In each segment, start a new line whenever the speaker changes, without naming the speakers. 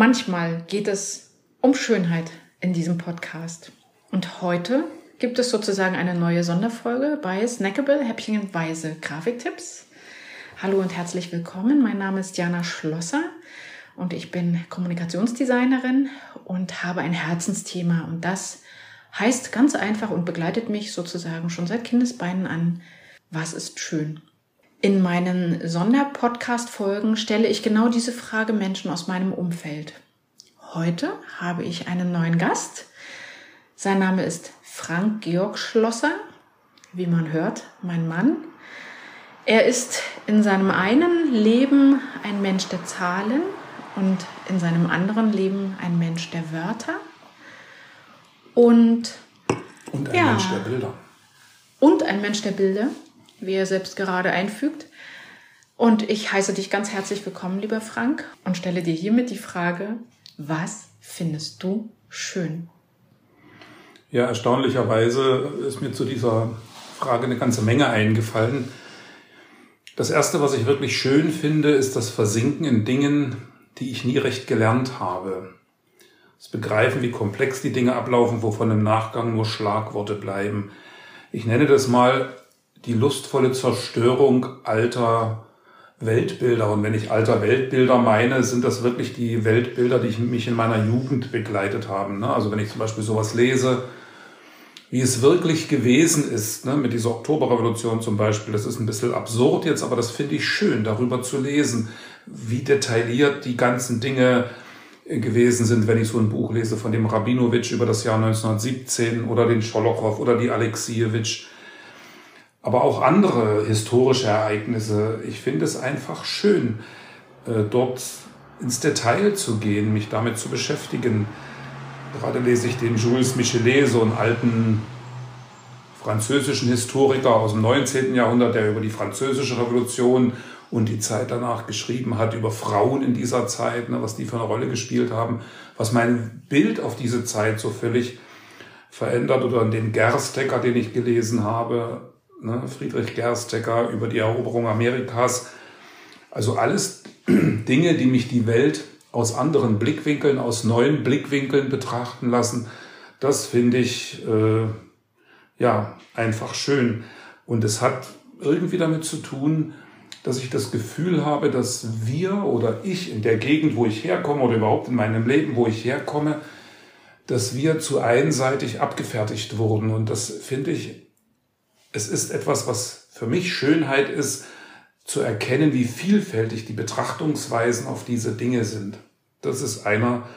Manchmal geht es um Schönheit in diesem Podcast. Und heute gibt es sozusagen eine neue Sonderfolge bei Snackable Häppchenweise Grafiktipps. Hallo und herzlich willkommen. Mein Name ist Jana Schlosser und ich bin Kommunikationsdesignerin und habe ein Herzensthema und das heißt ganz einfach und begleitet mich sozusagen schon seit Kindesbeinen an, was ist schön? In meinen Sonderpodcast-Folgen stelle ich genau diese Frage Menschen aus meinem Umfeld. Heute habe ich einen neuen Gast. Sein Name ist Frank Georg Schlosser, wie man hört, mein Mann. Er ist in seinem einen Leben ein Mensch der Zahlen und in seinem anderen Leben ein Mensch der Wörter. Und,
und ein ja, Mensch der Bilder.
Und ein Mensch der Bilder, wie er selbst gerade einfügt. Und ich heiße dich ganz herzlich willkommen, lieber Frank, und stelle dir hiermit die Frage, was findest du schön?
Ja, erstaunlicherweise ist mir zu dieser Frage eine ganze Menge eingefallen. Das Erste, was ich wirklich schön finde, ist das Versinken in Dingen, die ich nie recht gelernt habe. Das Begreifen, wie komplex die Dinge ablaufen, wovon im Nachgang nur Schlagworte bleiben. Ich nenne das mal die lustvolle Zerstörung alter Weltbilder. Und wenn ich alter Weltbilder meine, sind das wirklich die Weltbilder, die mich in meiner Jugend begleitet haben. Ne? Also wenn ich zum Beispiel sowas lese, wie es wirklich gewesen ist, ne, mit dieser Oktoberrevolution zum Beispiel, das ist ein bisschen absurd jetzt, aber das finde ich schön, darüber zu lesen, wie detailliert die ganzen Dinge gewesen sind, wenn ich so ein Buch lese von dem Rabinowitsch über das Jahr 1917 oder den Scholochow oder die Alexiewicz aber auch andere historische Ereignisse. Ich finde es einfach schön, äh, dort ins Detail zu gehen, mich damit zu beschäftigen. Gerade lese ich den Jules Michelet, so einen alten französischen Historiker aus dem 19. Jahrhundert, der über die französische Revolution und die Zeit danach geschrieben hat, über Frauen in dieser Zeit, ne, was die für eine Rolle gespielt haben, was mein Bild auf diese Zeit so völlig verändert oder den Gerstecker, den ich gelesen habe, ne, Friedrich Gerstecker über die Eroberung Amerikas. Also alles Dinge, die mich die Welt aus anderen Blickwinkeln, aus neuen Blickwinkeln betrachten lassen. Das finde ich äh, ja einfach schön. Und es hat irgendwie damit zu tun, dass ich das Gefühl habe, dass wir oder ich in der Gegend, wo ich herkomme oder überhaupt in meinem Leben, wo ich herkomme, dass wir zu einseitig abgefertigt wurden. Und das finde ich es ist etwas, was für mich Schönheit ist, zu erkennen, wie vielfältig die Betrachtungsweisen auf diese Dinge sind. Das ist einer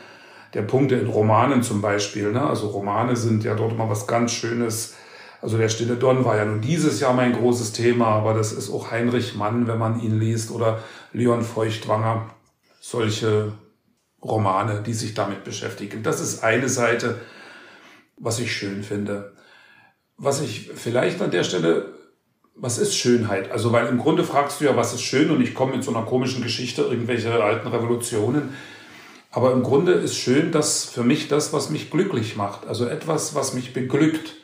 der Punkte in Romanen zum Beispiel. Ne? Also Romane sind ja dort immer was ganz Schönes. Also der Stille Don war ja nun dieses Jahr mein großes Thema, aber das ist auch Heinrich Mann, wenn man ihn liest, oder Leon Feuchtwanger. Solche Romane, die sich damit beschäftigen. Das ist eine Seite, was ich schön finde was ich vielleicht an der Stelle, was ist Schönheit? Also, weil im Grunde fragst du ja, was ist schön und ich komme mit so einer komischen Geschichte, irgendwelche alten Revolutionen. Aber im Grunde ist schön, dass für mich das, was mich glücklich macht, also etwas, was mich beglückt.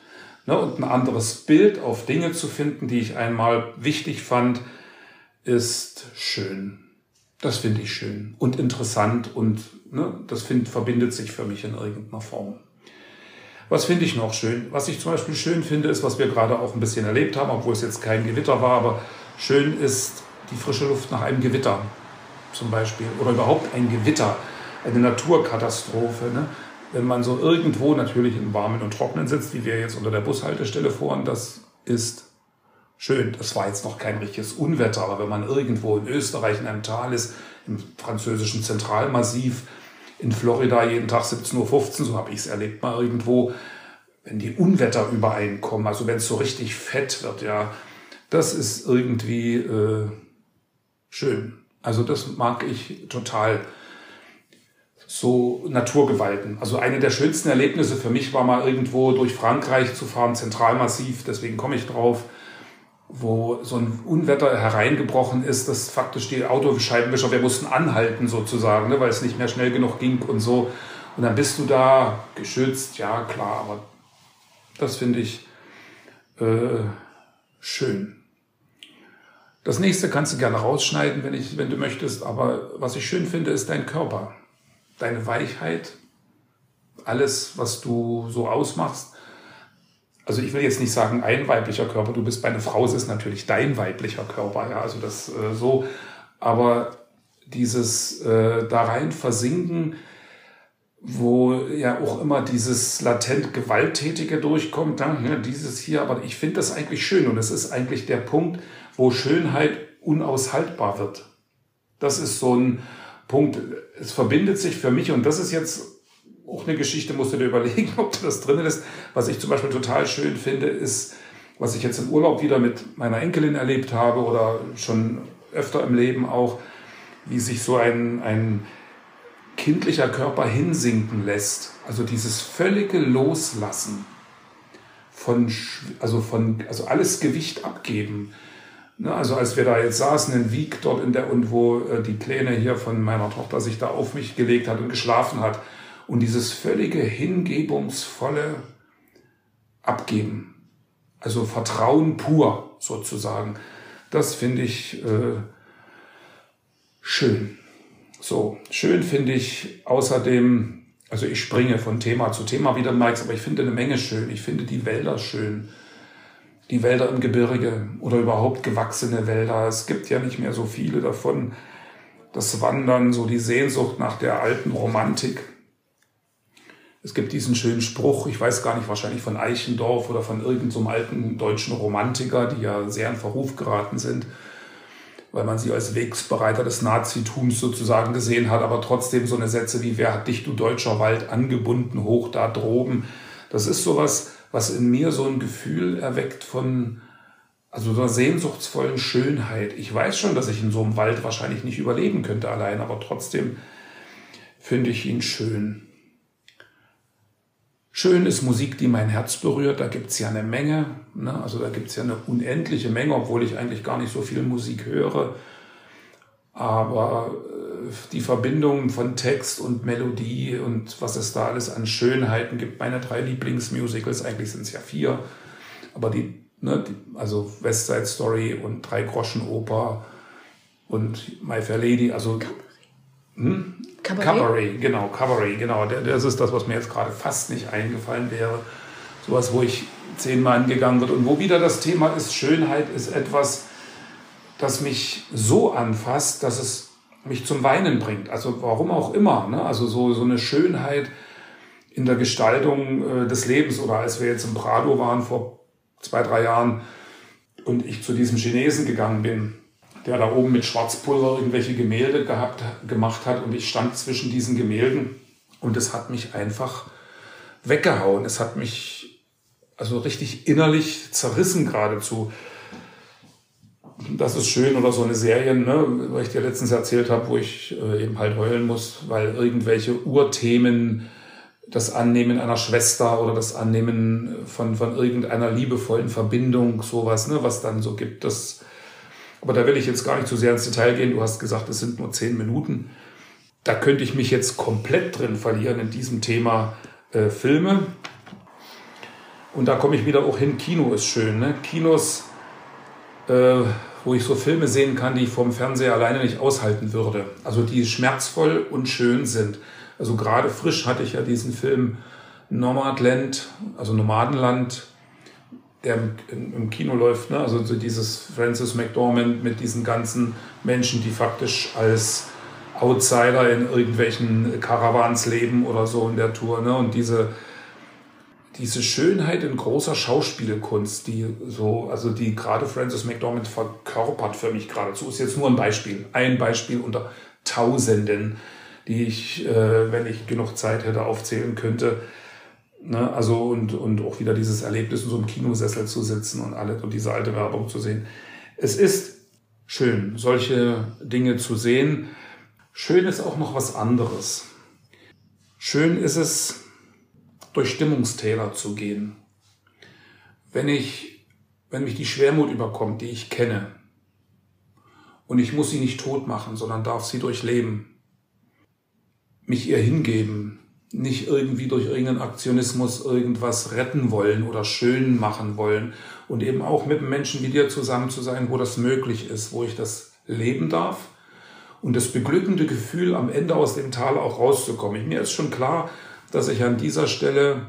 Ne, und ein anderes Bild auf Dinge zu finden, die ich einmal wichtig fand, ist schön. Das finde ich schön und interessant und ne, das find, verbindet sich für mich in irgendeiner Form. Was finde ich noch schön? Was ich zum Beispiel schön finde, ist, was wir gerade auch ein bisschen erlebt haben, obwohl es jetzt kein Gewitter war, aber schön ist die frische Luft nach einem Gewitter zum Beispiel oder überhaupt ein Gewitter, eine Naturkatastrophe. Ne? Wenn man so irgendwo natürlich im Warmen und Trocknen sitzt, wie wir jetzt unter der Bushaltestelle fahren, das ist schön. Das war jetzt noch kein richtiges Unwetter, aber wenn man irgendwo in Österreich in einem Tal ist, im französischen Zentralmassiv, in Florida jeden Tag 17.15 Uhr, so habe ich es erlebt mal irgendwo, wenn die Unwetter übereinkommen, also wenn es so richtig fett wird, ja, das ist irgendwie äh, schön. Also das mag ich total. So Naturgewalten. Also eine der schönsten Erlebnisse für mich war mal irgendwo durch Frankreich zu fahren, Zentralmassiv, deswegen komme ich drauf wo so ein Unwetter hereingebrochen ist, dass faktisch die Autoscheibenwischer, wir mussten anhalten sozusagen, ne, weil es nicht mehr schnell genug ging und so. Und dann bist du da geschützt, ja klar, aber das finde ich äh, schön. Das nächste kannst du gerne rausschneiden, wenn, ich, wenn du möchtest, aber was ich schön finde, ist dein Körper. deine Weichheit, alles, was du so ausmachst. Also ich will jetzt nicht sagen ein weiblicher Körper, du bist bei einer Frau, es ist natürlich dein weiblicher Körper, ja, also das äh, so, aber dieses äh, da rein versinken, wo ja auch immer dieses latent Gewalttätige durchkommt, dann, ne, dieses hier, aber ich finde das eigentlich schön und es ist eigentlich der Punkt, wo Schönheit unaushaltbar wird. Das ist so ein Punkt, es verbindet sich für mich und das ist jetzt auch eine Geschichte, musst du dir überlegen, ob das drin ist. Was ich zum Beispiel total schön finde, ist, was ich jetzt im Urlaub wieder mit meiner Enkelin erlebt habe oder schon öfter im Leben auch, wie sich so ein, ein kindlicher Körper hinsinken lässt. Also dieses völlige Loslassen von, also von, also alles Gewicht abgeben. Ne, also als wir da jetzt saßen in Wieg dort in der, und wo äh, die Pläne hier von meiner Tochter sich da auf mich gelegt hat und geschlafen hat und dieses völlige hingebungsvolle Abgeben. Also Vertrauen pur sozusagen. Das finde ich äh, schön. So, schön finde ich außerdem, also ich springe von Thema zu Thema wieder, Mike, aber ich finde eine Menge schön. Ich finde die Wälder schön. Die Wälder im Gebirge oder überhaupt gewachsene Wälder. Es gibt ja nicht mehr so viele davon. Das Wandern, so die Sehnsucht nach der alten Romantik. Es gibt diesen schönen Spruch, ich weiß gar nicht, wahrscheinlich von Eichendorff oder von irgendeinem so alten deutschen Romantiker, die ja sehr in Verruf geraten sind weil man sie als Wegsbereiter des Nazitums sozusagen gesehen hat, aber trotzdem so eine Sätze wie, wer hat dich, du deutscher Wald, angebunden hoch da droben. Das ist sowas, was in mir so ein Gefühl erweckt von, also so einer sehnsuchtsvollen Schönheit. Ich weiß schon, dass ich in so einem Wald wahrscheinlich nicht überleben könnte allein, aber trotzdem finde ich ihn schön. Schön ist Musik, die mein Herz berührt. Da gibt's ja eine Menge. Ne? Also da gibt's ja eine unendliche Menge, obwohl ich eigentlich gar nicht so viel Musik höre. Aber äh, die Verbindung von Text und Melodie und was es da alles an Schönheiten gibt. Meine drei Lieblingsmusicals, eigentlich sind es ja vier. Aber die, ne, die, also West Side Story und Drei Groschen Oper und My Fair Lady, also hm? Cabaret? Cabaret, genau, Cabaret, genau. Das ist das, was mir jetzt gerade fast nicht eingefallen wäre. Sowas, wo ich zehnmal angegangen wird und wo wieder das Thema ist, Schönheit ist etwas, das mich so anfasst, dass es mich zum Weinen bringt. Also warum auch immer. Ne? Also so, so eine Schönheit in der Gestaltung äh, des Lebens. Oder als wir jetzt im Prado waren vor zwei, drei Jahren und ich zu diesem Chinesen gegangen bin, der da oben mit Schwarzpulver irgendwelche Gemälde gehabt, gemacht hat und ich stand zwischen diesen Gemälden und es hat mich einfach weggehauen. Es hat mich also richtig innerlich zerrissen geradezu. Das ist schön oder so eine Serie, ne, weil ich dir letztens erzählt habe, wo ich äh, eben halt heulen muss, weil irgendwelche Urthemen, das Annehmen einer Schwester oder das Annehmen von, von irgendeiner liebevollen Verbindung, sowas, ne, was dann so gibt, das aber da will ich jetzt gar nicht zu sehr ins Detail gehen. Du hast gesagt, es sind nur zehn Minuten. Da könnte ich mich jetzt komplett drin verlieren in diesem Thema äh, Filme. Und da komme ich wieder auch hin. Kino ist schön. Ne? Kinos, äh, wo ich so Filme sehen kann, die ich vom Fernseher alleine nicht aushalten würde. Also die schmerzvoll und schön sind. Also gerade frisch hatte ich ja diesen Film Nomadland, also Nomadenland der im, Kino läuft, ne? also so dieses Francis McDormand mit diesen ganzen Menschen, die faktisch als Outsider in irgendwelchen Caravans leben oder so in der Tour. Ne? Und diese, diese Schönheit in großer Schauspielkunst, die so, also die gerade Francis McDormand verkörpert für mich geradezu, ist jetzt nur ein Beispiel. Ein Beispiel unter Tausenden, die ich, äh, wenn ich genug Zeit hätte, aufzählen könnte. Ne? Also und, und auch wieder dieses Erlebnis, in so einem Kinosessel zu sitzen und alle und diese alte Werbung zu sehen. Es ist schön, solche Dinge zu sehen. Schön ist auch noch was anderes. Schön ist es, durch Stimmungstäler zu gehen. Wenn ich, wenn mich die Schwermut überkommt, die ich kenne, und ich muss sie nicht tot machen, sondern darf sie durchleben, mich ihr hingeben, nicht irgendwie durch irgendeinen Aktionismus irgendwas retten wollen oder schön machen wollen. Und eben auch mit Menschen wie dir zusammen zu sein, wo das möglich ist, wo ich das leben darf. Und das beglückende Gefühl, am Ende aus dem Tal auch rauszukommen. Mir ist schon klar, dass ich an dieser Stelle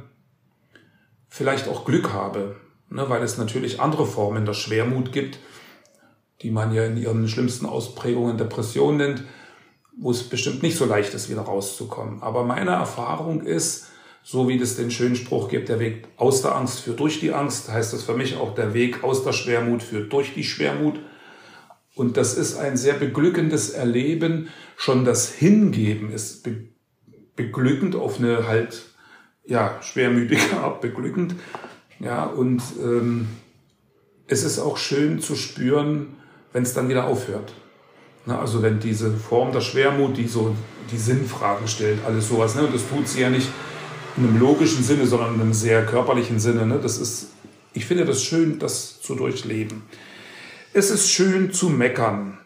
vielleicht auch Glück habe, ne, weil es natürlich andere Formen der Schwermut gibt, die man ja in ihren schlimmsten Ausprägungen Depression nennt, wo es bestimmt nicht so leicht ist, wieder rauszukommen. Aber meine Erfahrung ist, so wie es den schönen Spruch gibt, der Weg aus der Angst führt durch die Angst, heißt das für mich auch der Weg aus der Schwermut führt durch die Schwermut. Und das ist ein sehr beglückendes Erleben. Schon das Hingeben ist be beglückend auf eine halt, ja, schwermütige Art beglückend. Ja, und ähm, es ist auch schön zu spüren, wenn es dann wieder aufhört. Na, also wenn diese Form der Schwermut, die so die Sinnfragen stellt, alles sowas, ne? und das tut sie ja nicht in einem logischen Sinne, sondern in einem sehr körperlichen Sinne. Ne? Das ist, ich finde das schön, das zu durchleben. Es ist schön zu meckern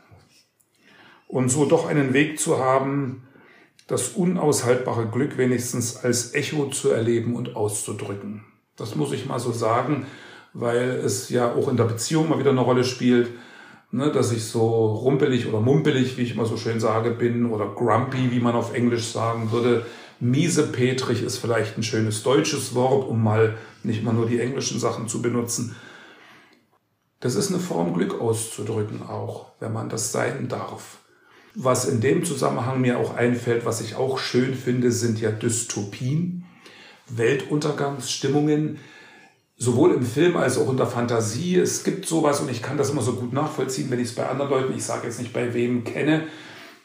und so doch einen Weg zu haben, das unaushaltbare Glück wenigstens als Echo zu erleben und auszudrücken. Das muss ich mal so sagen, weil es ja auch in der Beziehung mal wieder eine Rolle spielt, ne, dass ich so rumpelig oder mumpelig, wie ich immer so schön sage, bin oder grumpy, wie man auf Englisch sagen würde. Miesepetrig ist vielleicht ein schönes deutsches Wort, um mal nicht mal nur die englischen Sachen zu benutzen. Das ist eine Form, Glück auszudrücken auch, wenn man das sein darf. Was in dem Zusammenhang mir auch einfällt, was ich auch schön finde, sind ja Dystopien, Weltuntergangsstimmungen, sowohl im Film als auch in der Fantasie. Es gibt sowas und ich kann das immer so gut nachvollziehen, wenn ich es bei anderen Leuten, ich sage jetzt nicht bei wem, kenne,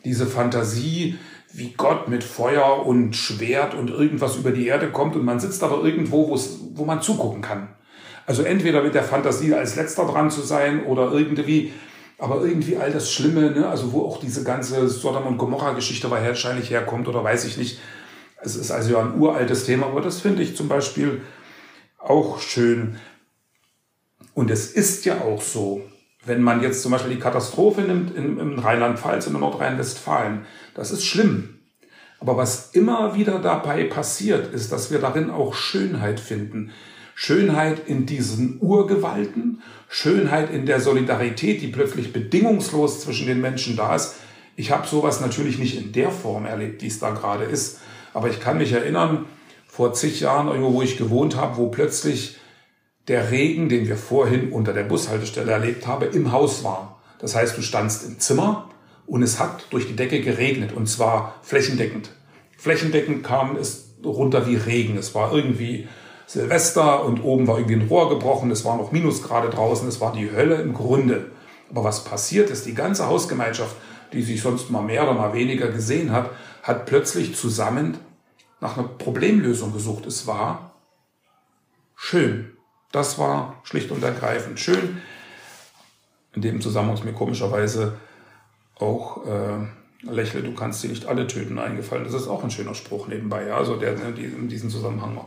diese Fantasie, wie Gott mit Feuer und Schwert und irgendwas über die Erde kommt und man sitzt aber irgendwo, wo man zugucken kann. Also entweder mit der Fantasie als letzter dran zu sein oder irgendwie, aber irgendwie all das Schlimme, ne? also wo auch diese ganze Sodom und Gomorra-Geschichte wahrscheinlich herkommt oder weiß ich nicht. Es ist also ja ein uraltes Thema, aber das finde ich zum Beispiel auch schön. Und es ist ja auch so, wenn man jetzt zum Beispiel die Katastrophe nimmt in, in Rheinland-Pfalz und in Nordrhein-Westfalen, das ist schlimm. Aber was immer wieder dabei passiert, ist, dass wir darin auch Schönheit finden. Schönheit in diesen Urgewalten, Schönheit in der Solidarität, die plötzlich bedingungslos zwischen den Menschen da ist. Ich habe sowas natürlich nicht in der Form erlebt, wie es da gerade ist. Aber ich kann mich erinnern, vor zig Jahren irgendwo, wo ich gewohnt habe, wo plötzlich der Regen, den wir vorhin unter der Bushaltestelle erlebt haben, im Haus war. Das heißt, du standst im Zimmer und es hat durch die Decke geregnet und zwar flächendeckend. Flächendeckend kam es runter wie Regen. Es war irgendwie Silvester und oben war irgendwie ein Rohr gebrochen, es war noch Minusgrade draußen, es war die Hölle im Grunde. Aber was passiert ist, die ganze Hausgemeinschaft, die sich sonst mal mehr oder mal weniger gesehen hat, hat plötzlich zusammen nach einer Problemlösung gesucht. Es war schön. Das war schlicht und ergreifend schön. In dem Zusammenhang ist mir komischerweise auch äh, Lächle, du kannst sie nicht alle töten eingefallen. Das ist auch ein schöner Spruch nebenbei, ja, also der in diesem Zusammenhang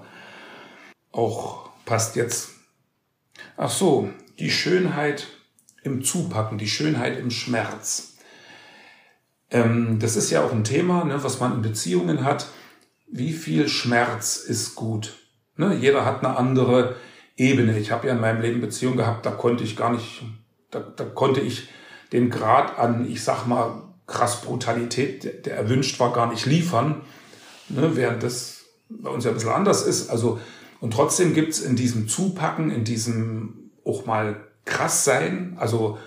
auch passt jetzt. Ach so, die Schönheit im Zupacken, die Schönheit im Schmerz. Ähm, das ist ja auch ein Thema, ne, was man in Beziehungen hat. Wie viel Schmerz ist gut? Ne, jeder hat eine andere Ebene. Ich habe ja in meinem Leben Beziehungen gehabt, da konnte ich gar nicht, da, da konnte ich den Grad an, ich sag mal, krass Brutalität, der, erwünscht war, gar nicht liefern. Ne, während das bei uns ja ein bisschen anders ist. Also und trotzdem gibt's in diesem Zupacken, in diesem auch mal krass sein, also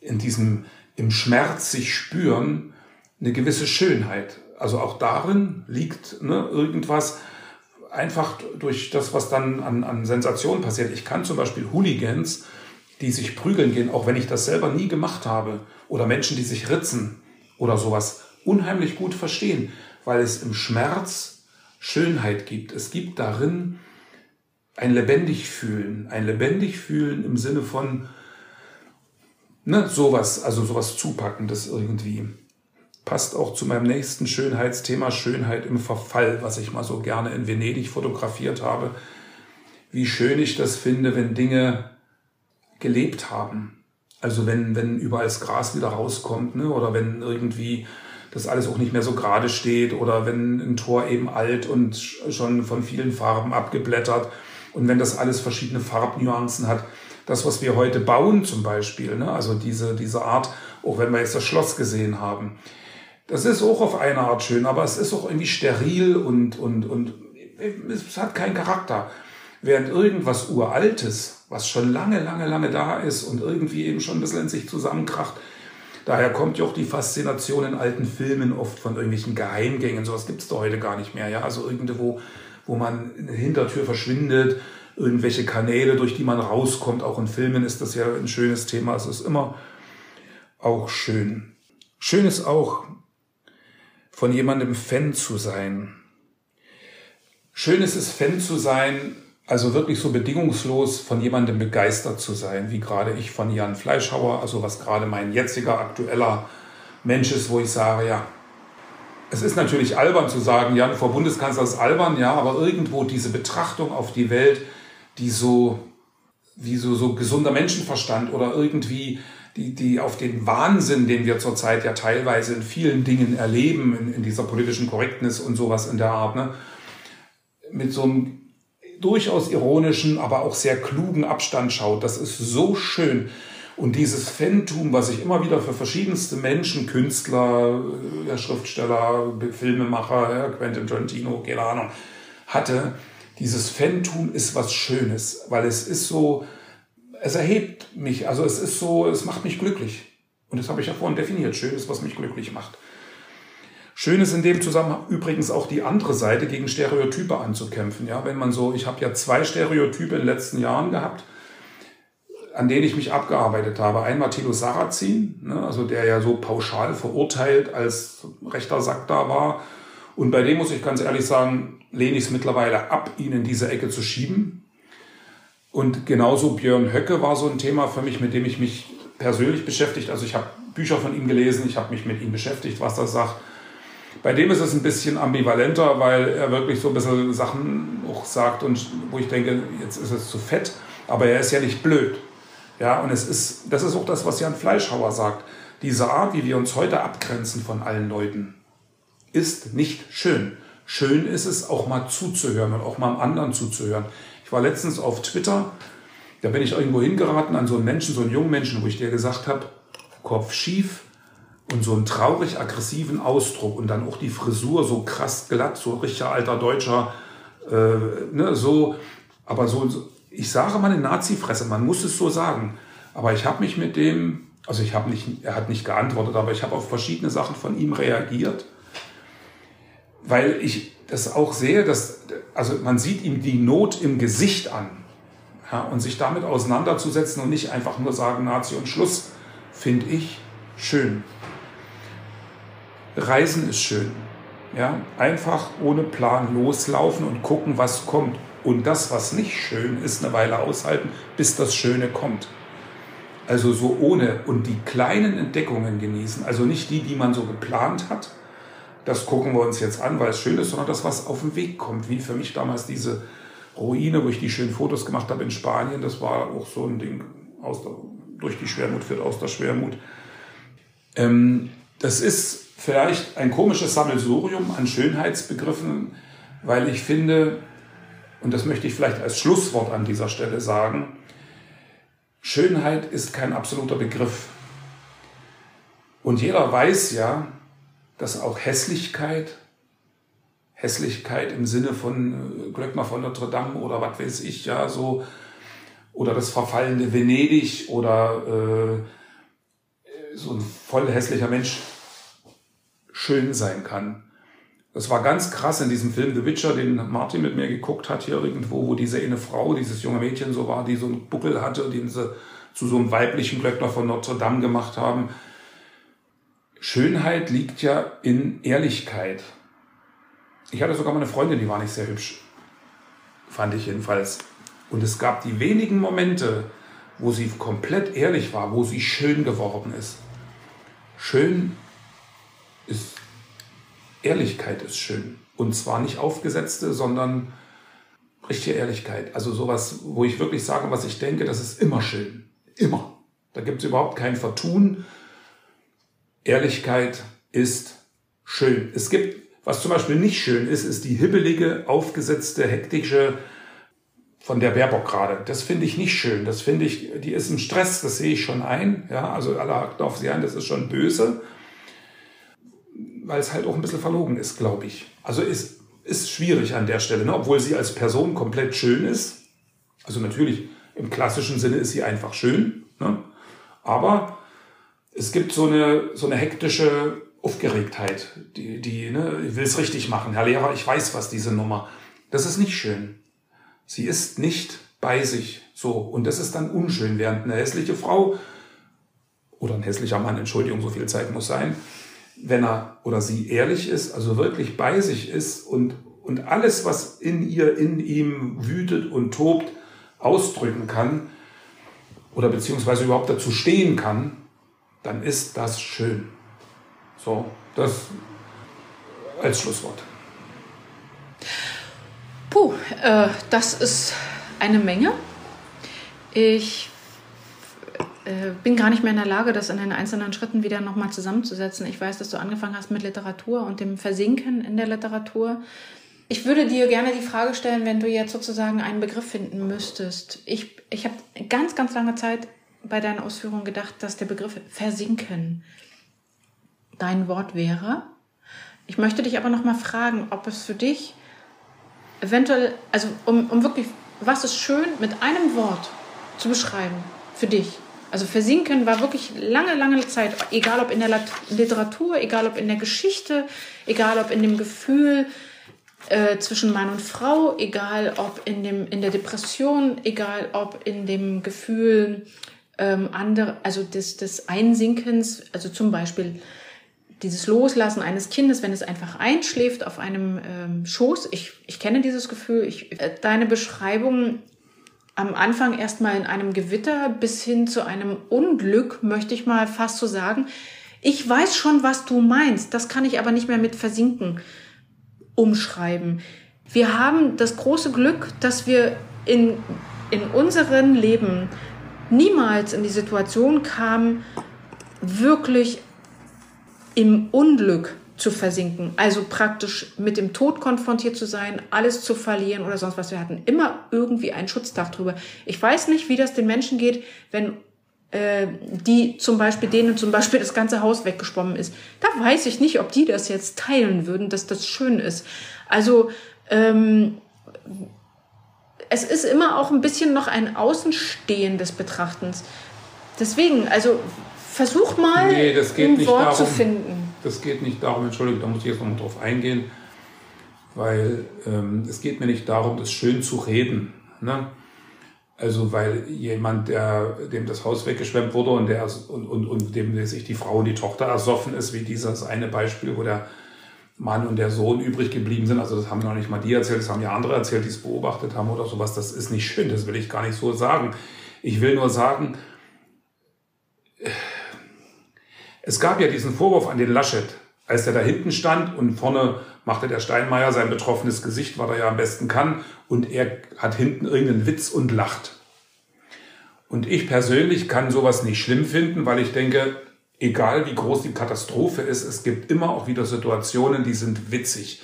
in diesem im Schmerz sich spüren, eine gewisse Schönheit. Also auch darin liegt ne, irgendwas einfach durch das, was dann an, an Sensationen passiert. Ich kann zum Beispiel Hooligans, die sich prügeln gehen, auch wenn ich das selber nie gemacht habe, oder Menschen, die sich ritzen oder sowas, unheimlich gut verstehen, weil es im Schmerz Schönheit gibt. Es gibt darin ein lebendig fühlen, ein lebendig fühlen im Sinne von ne, sowas, also sowas zupackendes irgendwie. Passt auch zu meinem nächsten Schönheitsthema Schönheit im Verfall, was ich mal so gerne in Venedig fotografiert habe. Wie schön ich das finde, wenn Dinge gelebt haben. Also wenn, wenn überall das Gras wieder rauskommt, ne? oder wenn irgendwie das alles auch nicht mehr so gerade steht, oder wenn ein Tor eben alt und schon von vielen Farben abgeblättert und wenn das alles verschiedene Farbnuancen hat, das, was wir heute bauen zum Beispiel, ne? also diese, diese Art, auch wenn wir jetzt das Schloss gesehen haben, das ist auch auf eine Art schön, aber es ist auch irgendwie steril und, und, und es hat keinen Charakter. Während irgendwas Uraltes, was schon lange, lange, lange da ist und irgendwie eben schon ein bisschen in sich zusammenkracht, daher kommt ja auch die Faszination in alten Filmen oft von irgendwelchen Geheimgängen. Sowas gibt es da heute gar nicht mehr. Ja, also irgendwo, wo man in der Hintertür verschwindet, irgendwelche Kanäle, durch die man rauskommt. Auch in Filmen ist das ja ein schönes Thema. Es ist immer auch schön. Schön ist auch, von jemandem Fan zu sein. Schön ist es, Fan zu sein, also wirklich so bedingungslos von jemandem begeistert zu sein, wie gerade ich von Jan Fleischhauer, also was gerade mein jetziger aktueller Mensch ist, wo ich sage, ja, es ist natürlich albern zu sagen, Jan vor Bundeskanzler ist albern, ja, aber irgendwo diese Betrachtung auf die Welt, die so, wie so, so gesunder Menschenverstand oder irgendwie die, die auf den Wahnsinn, den wir zurzeit ja teilweise in vielen Dingen erleben, in, in dieser politischen Korrektness und sowas in der Art, ne, mit so einem durchaus ironischen, aber auch sehr klugen Abstand schaut. Das ist so schön. Und dieses Fantum, was ich immer wieder für verschiedenste Menschen, Künstler, ja, Schriftsteller, Filmemacher, Quentin Tarantino, keine Ahnung, hatte, dieses Fantum ist was Schönes, weil es ist so, es erhebt mich, also es ist so, es macht mich glücklich. Und das habe ich ja vorhin definiert. Schön ist, was mich glücklich macht. Schön ist in dem Zusammenhang übrigens auch die andere Seite, gegen Stereotype anzukämpfen. Ja, wenn man so, ich habe ja zwei Stereotype in den letzten Jahren gehabt, an denen ich mich abgearbeitet habe. Einmal Tilo Sarrazin, ne, also der ja so pauschal verurteilt als rechter Sack da war. Und bei dem muss ich ganz ehrlich sagen, lehne ich es mittlerweile ab, ihn in diese Ecke zu schieben. Und genauso Björn Höcke war so ein Thema für mich, mit dem ich mich persönlich beschäftigt. Also ich habe Bücher von ihm gelesen, ich habe mich mit ihm beschäftigt, was er sagt. Bei dem ist es ein bisschen ambivalenter, weil er wirklich so ein bisschen Sachen auch sagt und wo ich denke, jetzt ist es zu fett, aber er ist ja nicht blöd. Ja, und es ist, das ist auch das, was Jan Fleischhauer sagt. Diese Art, wie wir uns heute abgrenzen von allen Leuten, ist nicht schön. Schön ist es, auch mal zuzuhören und auch mal am anderen zuzuhören. Ich war letztens auf Twitter, da bin ich irgendwo hingeraten an so einen Menschen, so einen jungen Menschen, wo ich dir gesagt habe, Kopf schief und so einen traurig aggressiven Ausdruck und dann auch die Frisur so krass glatt, so richtiger alter Deutscher, äh, ne, so, aber so, ich sage mal eine Nazi-Fresse, man muss es so sagen. Aber ich habe mich mit dem, also ich habe nicht, er hat nicht geantwortet, aber ich habe auf verschiedene Sachen von ihm reagiert, weil ich das auch sehe, dass, also man sieht ihm die Not im Gesicht an. Ja, und sich damit auseinanderzusetzen und nicht einfach nur sagen, Nazi und Schluss, finde ich schön. Reisen ist schön. Ja, einfach ohne Plan loslaufen und gucken, was kommt. Und das, was nicht schön ist, eine Weile aushalten, bis das Schöne kommt. Also so ohne und die kleinen Entdeckungen genießen. Also nicht die, die man so geplant hat, das gucken wir uns jetzt an, weil es schön ist, sondern das, was auf den Weg kommt. Wie für mich damals diese Ruine, wo ich die schönen Fotos gemacht habe in Spanien, das war auch so ein Ding, aus der, durch die Schwermut führt aus der Schwermut. Ähm, das ist vielleicht ein komisches Sammelsurium an Schönheitsbegriffen, weil ich finde, und das möchte ich vielleicht als Schlusswort an dieser Stelle sagen, Schönheit ist kein absoluter Begriff. Und jeder weiß ja, dass auch Hässlichkeit, Hässlichkeit im Sinne von äh, Glöckner von Notre Dame oder was weiß ich, ja, so, oder das verfallende Venedig oder äh, so ein voll hässlicher Mensch schön sein kann. Das war ganz krass in diesem Film The Witcher, den Martin mit mir geguckt hat hier irgendwo, wo diese eine Frau, dieses junge Mädchen so war, die so einen Buckel hatte, den sie zu so einem weiblichen Glöckner von Notre Dame gemacht haben. Schönheit liegt ja in Ehrlichkeit. Ich hatte sogar mal eine Freundin, die war nicht sehr hübsch. Fand ich jedenfalls. Und es gab die wenigen Momente, wo sie komplett ehrlich war, wo sie schön geworden ist. Schön ist, Ehrlichkeit ist schön. Und zwar nicht aufgesetzte, sondern richtige Ehrlichkeit. Also sowas, wo ich wirklich sage, was ich denke, das ist immer schön. Immer. Da gibt es überhaupt kein Vertun, Ehrlichkeit ist schön. Es gibt, was zum Beispiel nicht schön ist, ist die hibbelige, aufgesetzte, hektische, von der Baerbock gerade. Das finde ich nicht schön. Das finde ich, die ist im Stress, das sehe ich schon ein. Ja, also alle hacken auf sie ein, das ist schon böse. Weil es halt auch ein bisschen verlogen ist, glaube ich. Also ist, ist schwierig an der Stelle, ne? obwohl sie als Person komplett schön ist. Also natürlich, im klassischen Sinne ist sie einfach schön. Ne? Aber es gibt so eine, so eine hektische Aufgeregtheit, die, die ne, ich will es richtig machen. Herr Lehrer, ich weiß was, diese Nummer. Das ist nicht schön. Sie ist nicht bei sich. So. Und das ist dann unschön, während eine hässliche Frau oder ein hässlicher Mann, Entschuldigung, so viel Zeit muss sein, wenn er oder sie ehrlich ist, also wirklich bei sich ist und, und alles, was in ihr, in ihm wütet und tobt, ausdrücken kann oder beziehungsweise überhaupt dazu stehen kann, dann ist das schön. So, das als Schlusswort.
Puh, äh, das ist eine Menge. Ich äh, bin gar nicht mehr in der Lage, das in den einzelnen Schritten wieder nochmal zusammenzusetzen. Ich weiß, dass du angefangen hast mit Literatur und dem Versinken in der Literatur. Ich würde dir gerne die Frage stellen, wenn du jetzt sozusagen einen Begriff finden müsstest. Ich, ich habe ganz, ganz lange Zeit bei deinen Ausführungen gedacht, dass der Begriff Versinken dein Wort wäre. Ich möchte dich aber nochmal fragen, ob es für dich eventuell, also um, um wirklich, was ist schön mit einem Wort zu beschreiben für dich? Also versinken war wirklich lange, lange Zeit, egal ob in der Literatur, egal ob in der Geschichte, egal ob in dem Gefühl äh, zwischen Mann und Frau, egal ob in, dem, in der Depression, egal ob in dem Gefühl ähm, andere, also des, des Einsinkens, also zum Beispiel dieses Loslassen eines Kindes, wenn es einfach einschläft auf einem ähm, Schoß. Ich, ich kenne dieses Gefühl. Ich, äh, deine Beschreibung am Anfang erstmal in einem Gewitter bis hin zu einem Unglück, möchte ich mal fast so sagen. Ich weiß schon, was du meinst. Das kann ich aber nicht mehr mit Versinken umschreiben. Wir haben das große Glück, dass wir in, in unserem Leben niemals in die Situation kamen, wirklich im Unglück zu versinken, also praktisch mit dem Tod konfrontiert zu sein, alles zu verlieren oder sonst was. Wir hatten immer irgendwie ein Schutzdach drüber. Ich weiß nicht, wie das den Menschen geht, wenn äh, die zum Beispiel denen zum Beispiel das ganze Haus weggeschwommen ist. Da weiß ich nicht, ob die das jetzt teilen würden, dass das schön ist. Also ähm, es ist immer auch ein bisschen noch ein Außenstehen des Betrachtens. Deswegen, also Versuch mal,
nee, das geht ein
Wort
darum,
zu finden.
Das geht nicht darum, Entschuldigung, da muss ich jetzt noch mal drauf eingehen, weil ähm, es geht mir nicht darum, das schön zu reden. Ne? Also weil jemand, der, dem das Haus weggeschwemmt wurde und, der, und, und, und dem sich die Frau und die Tochter ersoffen ist, wie dieses eine Beispiel, wo der Mann und der Sohn übrig geblieben sind. Also das haben noch nicht mal die erzählt, das haben ja andere erzählt, die es beobachtet haben oder sowas. Das ist nicht schön, das will ich gar nicht so sagen. Ich will nur sagen, es gab ja diesen Vorwurf an den Laschet, als der da hinten stand und vorne machte der Steinmeier sein betroffenes Gesicht, was er ja am besten kann, und er hat hinten irgendeinen Witz und lacht. Und ich persönlich kann sowas nicht schlimm finden, weil ich denke, egal wie groß die Katastrophe ist, es gibt immer auch wieder Situationen, die sind witzig.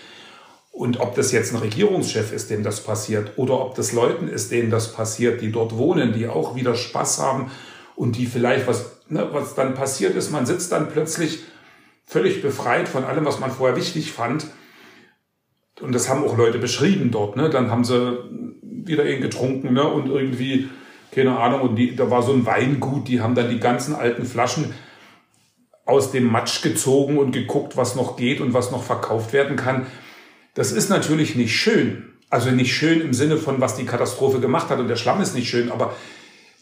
Und ob das jetzt ein Regierungschef ist, dem das passiert, oder ob das Leuten ist, denen das passiert, die dort wohnen, die auch wieder Spaß haben und die vielleicht was ne, was dann passiert ist, man sitzt dann plötzlich völlig befreit von allem, was man vorher wichtig fand. Und das haben auch Leute beschrieben dort. Ne? Dann haben sie wieder ihn getrunken ne? und irgendwie, keine Ahnung, und die, da war so ein Weingut, die haben dann die ganzen alten Flaschen aus dem Matsch gezogen und geguckt, was noch geht und was noch verkauft werden kann. Das ist natürlich nicht schön. Also nicht schön im Sinne von, was die Katastrophe gemacht hat und der Schlamm ist nicht schön, aber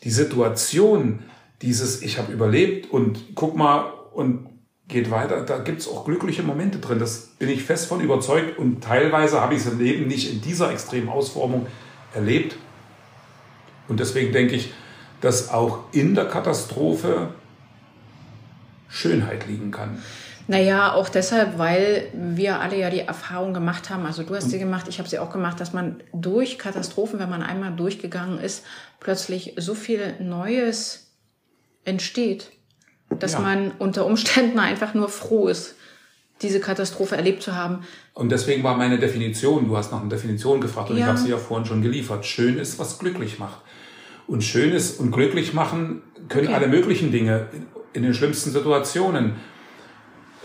die Situation, dieses Ich habe überlebt und guck mal und geht weiter, da gibt es auch glückliche Momente drin. Das bin ich fest von überzeugt und teilweise habe ich es im Leben nicht in dieser extremen Ausformung erlebt. Und deswegen denke ich, dass auch in der Katastrophe Schönheit liegen kann.
Naja, auch deshalb, weil wir alle ja die Erfahrung gemacht haben, also du hast sie gemacht, ich habe sie auch gemacht, dass man durch Katastrophen, wenn man einmal durchgegangen ist, plötzlich so viel Neues entsteht, dass ja. man unter Umständen einfach nur froh ist,
diese Katastrophe erlebt zu haben.
Und deswegen war meine Definition, du hast nach einer Definition gefragt und
Ja.
ich habe sie ja vorhin schon geliefert. Schön ist, was glücklich macht. Und schön ist und glücklich machen können
Okay.
alle möglichen Dinge in, den schlimmsten Situationen.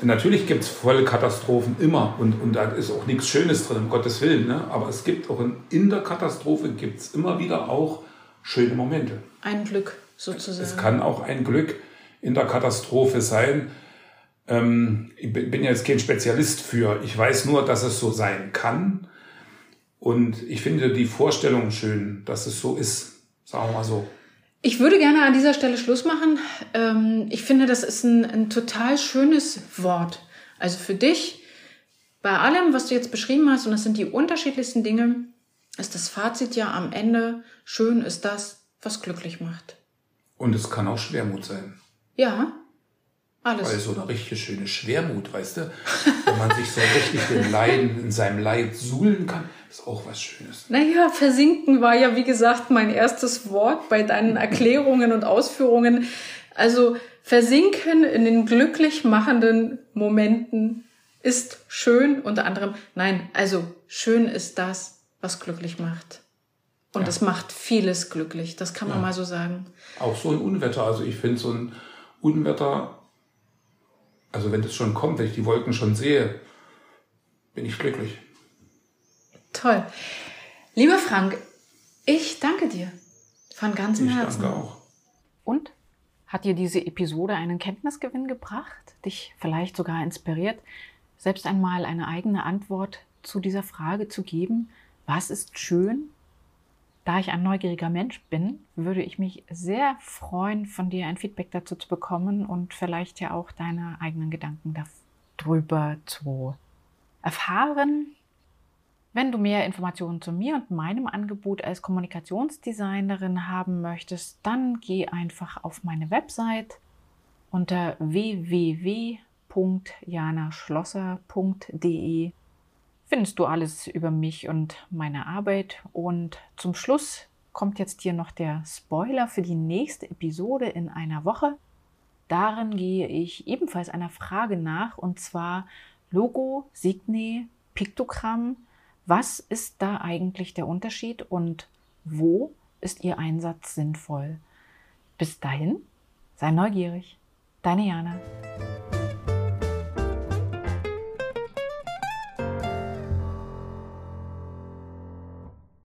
Natürlich gibt's volle Katastrophen immer und, und da ist auch nichts Schönes drin, um Gottes Willen. Ne? Aber es gibt auch in, in der Katastrophe gibt's immer wieder auch schöne Momente.
Ein Glück sozusagen.
Es kann auch ein Glück in der Katastrophe sein. Ähm, ich bin jetzt kein Spezialist für. Ich weiß nur, dass es so sein kann. Und ich finde die Vorstellung schön, dass es so ist. Sagen wir mal so.
Ich würde gerne an dieser Stelle Schluss machen. Ähm, ich finde, das ist ein, ein total schönes Wort. Also für dich, bei allem, was du jetzt beschrieben hast, und das sind die unterschiedlichsten Dinge, ist das Fazit ja am Ende, schön ist das, was glücklich macht.
Und es kann auch Schwermut sein.
Ja, alles.
Weil so eine richtig schöne Schwermut, weißt du, wenn man sich so richtig den Leiden in seinem Leid suhlen kann, ist auch was Schönes.
Naja, versinken war ja, wie gesagt, mein erstes Wort bei deinen Erklärungen und Ausführungen. Also versinken in den glücklich machenden Momenten ist schön, unter anderem, nein, also schön ist das, was glücklich macht. Und
Ja.
es macht vieles glücklich, das kann man
Ja.
mal so sagen.
Auch so ein Unwetter. Also ich finde so ein Unwetter, also wenn das schon kommt, wenn ich die Wolken schon sehe, bin ich glücklich.
Toll. Lieber Frank, ich danke dir von ganzem
Ich
Herzen.
danke auch.
Und? Hat dir diese Episode einen Kenntnisgewinn gebracht? Dich vielleicht sogar inspiriert, selbst einmal eine eigene Antwort zu dieser Frage zu geben? Was ist schön? Da ich ein neugieriger Mensch bin, würde ich mich sehr freuen, von dir ein Feedback dazu zu bekommen und vielleicht ja auch deine eigenen Gedanken darüber zu erfahren. Wenn du mehr Informationen zu mir und meinem Angebot als Kommunikationsdesignerin haben möchtest, dann geh einfach auf meine Website unter www.janaschlosser.de. Findest du alles über mich und meine Arbeit. Und zum Schluss kommt jetzt hier noch der Spoiler für die nächste Episode in einer Woche. Darin gehe ich ebenfalls einer Frage nach, und zwar Logo, Signet, Piktogramm. Was ist da eigentlich der Unterschied und wo ist Ihr Einsatz sinnvoll? Bis dahin, sei neugierig. Deine Jana.